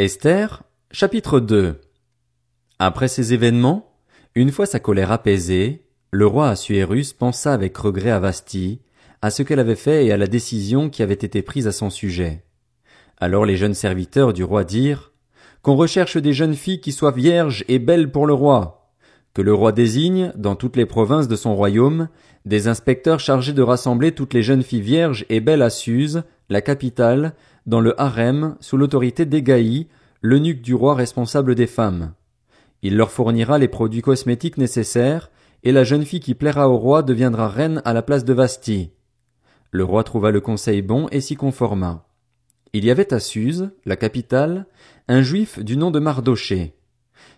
Esther, chapitre 2 Après ces événements, une fois sa colère apaisée, le roi Assuérus pensa avec regret à Vasti, à ce qu'elle avait fait et à la décision qui avait été prise à son sujet. Alors les jeunes serviteurs du roi dirent, Qu'on recherche des jeunes filles qui soient vierges et belles pour le roi. Que le roi désigne, dans toutes les provinces de son royaume, des inspecteurs chargés de rassembler toutes les jeunes filles vierges et belles à Suse, la capitale, dans le harem, sous l'autorité d'Égaï, l'eunuque du roi responsable des femmes. Il leur fournira les produits cosmétiques nécessaires, et la jeune fille qui plaira au roi deviendra reine à la place de Vasti. Le roi trouva le conseil bon et s'y conforma. Il y avait à Suse, la capitale, un juif du nom de Mardoché.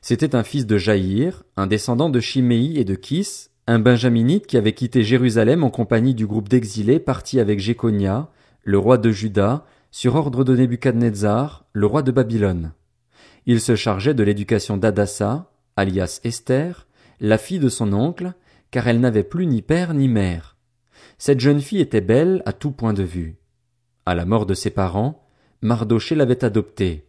C'était un fils de Jaïr, un descendant de Chiméi et de Kis, un benjaminite qui avait quitté Jérusalem en compagnie du groupe d'exilés partis avec Jéconia, le roi de Juda, sur ordre de Nebuchadnezzar, le roi de Babylone. Il se chargeait de l'éducation d'Adassa, alias Esther, la fille de son oncle, car elle n'avait plus ni père ni mère. Cette jeune fille était belle à tout point de vue. À la mort de ses parents, Mardoché l'avait adoptée.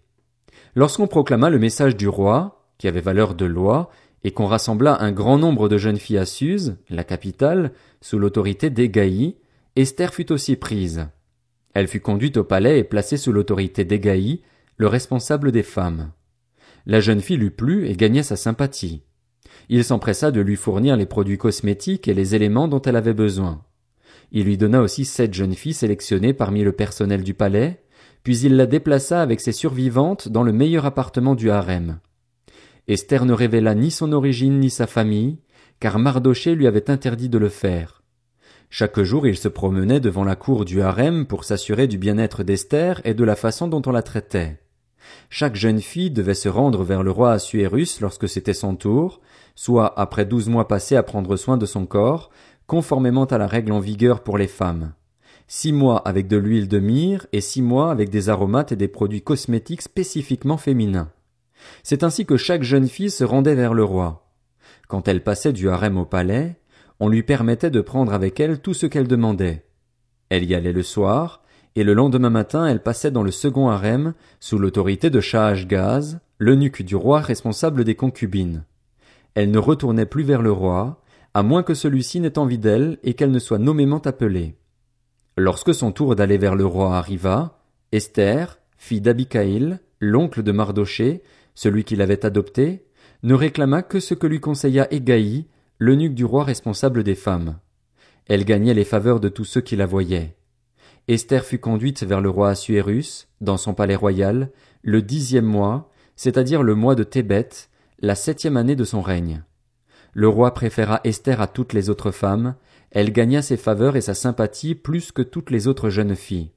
Lorsqu'on proclama le message du roi, qui avait valeur de loi, et qu'on rassembla un grand nombre de jeunes filles à Suse, la capitale, sous l'autorité d'Égaï, Esther fut aussi prise. Elle fut conduite au palais et placée sous l'autorité d'Égaï, le responsable des femmes. La jeune fille lui plut et gagna sa sympathie. Il s'empressa de lui fournir les produits cosmétiques et les éléments dont elle avait besoin. Il lui donna aussi sept jeunes filles sélectionnées parmi le personnel du palais, puis il la déplaça avec ses survivantes dans le meilleur appartement du harem. Esther ne révéla ni son origine ni sa famille, car Mardoché lui avait interdit de le faire. Chaque jour il se promenait devant la cour du harem pour s'assurer du bien-être d'Esther et de la façon dont on la traitait. Chaque jeune fille devait se rendre vers le roi Assuérus lorsque c'était son tour, soit après douze mois passés à prendre soin de son corps, conformément à la règle en vigueur pour les femmes. Six mois avec de l'huile de myrrhe et six mois avec des aromates et des produits cosmétiques spécifiquement féminins. C'est ainsi que chaque jeune fille se rendait vers le roi. Quand elle passait du harem au palais, on lui permettait de prendre avec elle tout ce qu'elle demandait. Elle y allait le soir, et le lendemain matin elle passait dans le second harem, sous l'autorité de Gaz, l'eunuque du roi responsable des concubines. Elle ne retournait plus vers le roi, à moins que celui-ci n'ait envie d'elle et qu'elle ne soit nommément appelée. Lorsque son tour d'aller vers le roi arriva, Esther, fille d'Abicaïl, l'oncle de Mardoché, celui qui l'avait adopté, ne réclama que ce que lui conseilla Égaï, l'eunuque du roi responsable des femmes. Elle gagnait les faveurs de tous ceux qui la voyaient. Esther fut conduite vers le roi Assuérus, dans son palais royal, le dixième mois, c'est-à-dire le mois de Thébet, la septième année de son règne. Le roi préféra Esther à toutes les autres femmes, elle gagna ses faveurs et sa sympathie plus que toutes les autres jeunes filles.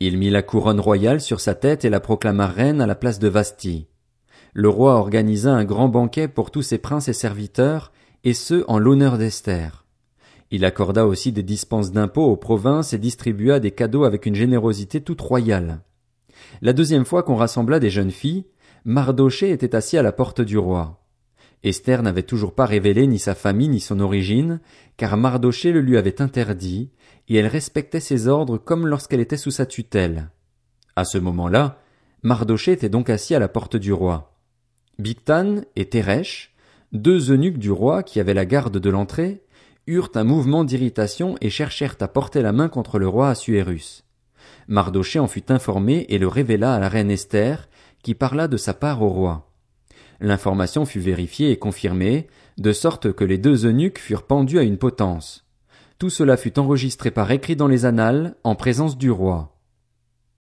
Il mit la couronne royale sur sa tête et la proclama reine à la place de Vasti. Le roi organisa un grand banquet pour tous ses princes et serviteurs, et ce en l'honneur d'Esther. Il accorda aussi des dispenses d'impôts aux provinces et distribua des cadeaux avec une générosité toute royale. La deuxième fois qu'on rassembla des jeunes filles, Mardoché était assis à la porte du roi. Esther n'avait toujours pas révélé ni sa famille ni son origine, car Mardoché le lui avait interdit, et elle respectait ses ordres comme lorsqu'elle était sous sa tutelle. À ce moment-là, Mardoché était donc assis à la porte du roi. Bictan et Teresh, deux eunuques du roi qui avaient la garde de l'entrée, eurent un mouvement d'irritation et cherchèrent à porter la main contre le roi Assuérus. Mardoché en fut informé et le révéla à la reine Esther, qui parla de sa part au roi. L'information fut vérifiée et confirmée, de sorte que les deux eunuques furent pendus à une potence. Tout cela fut enregistré par écrit dans les annales, en présence du roi.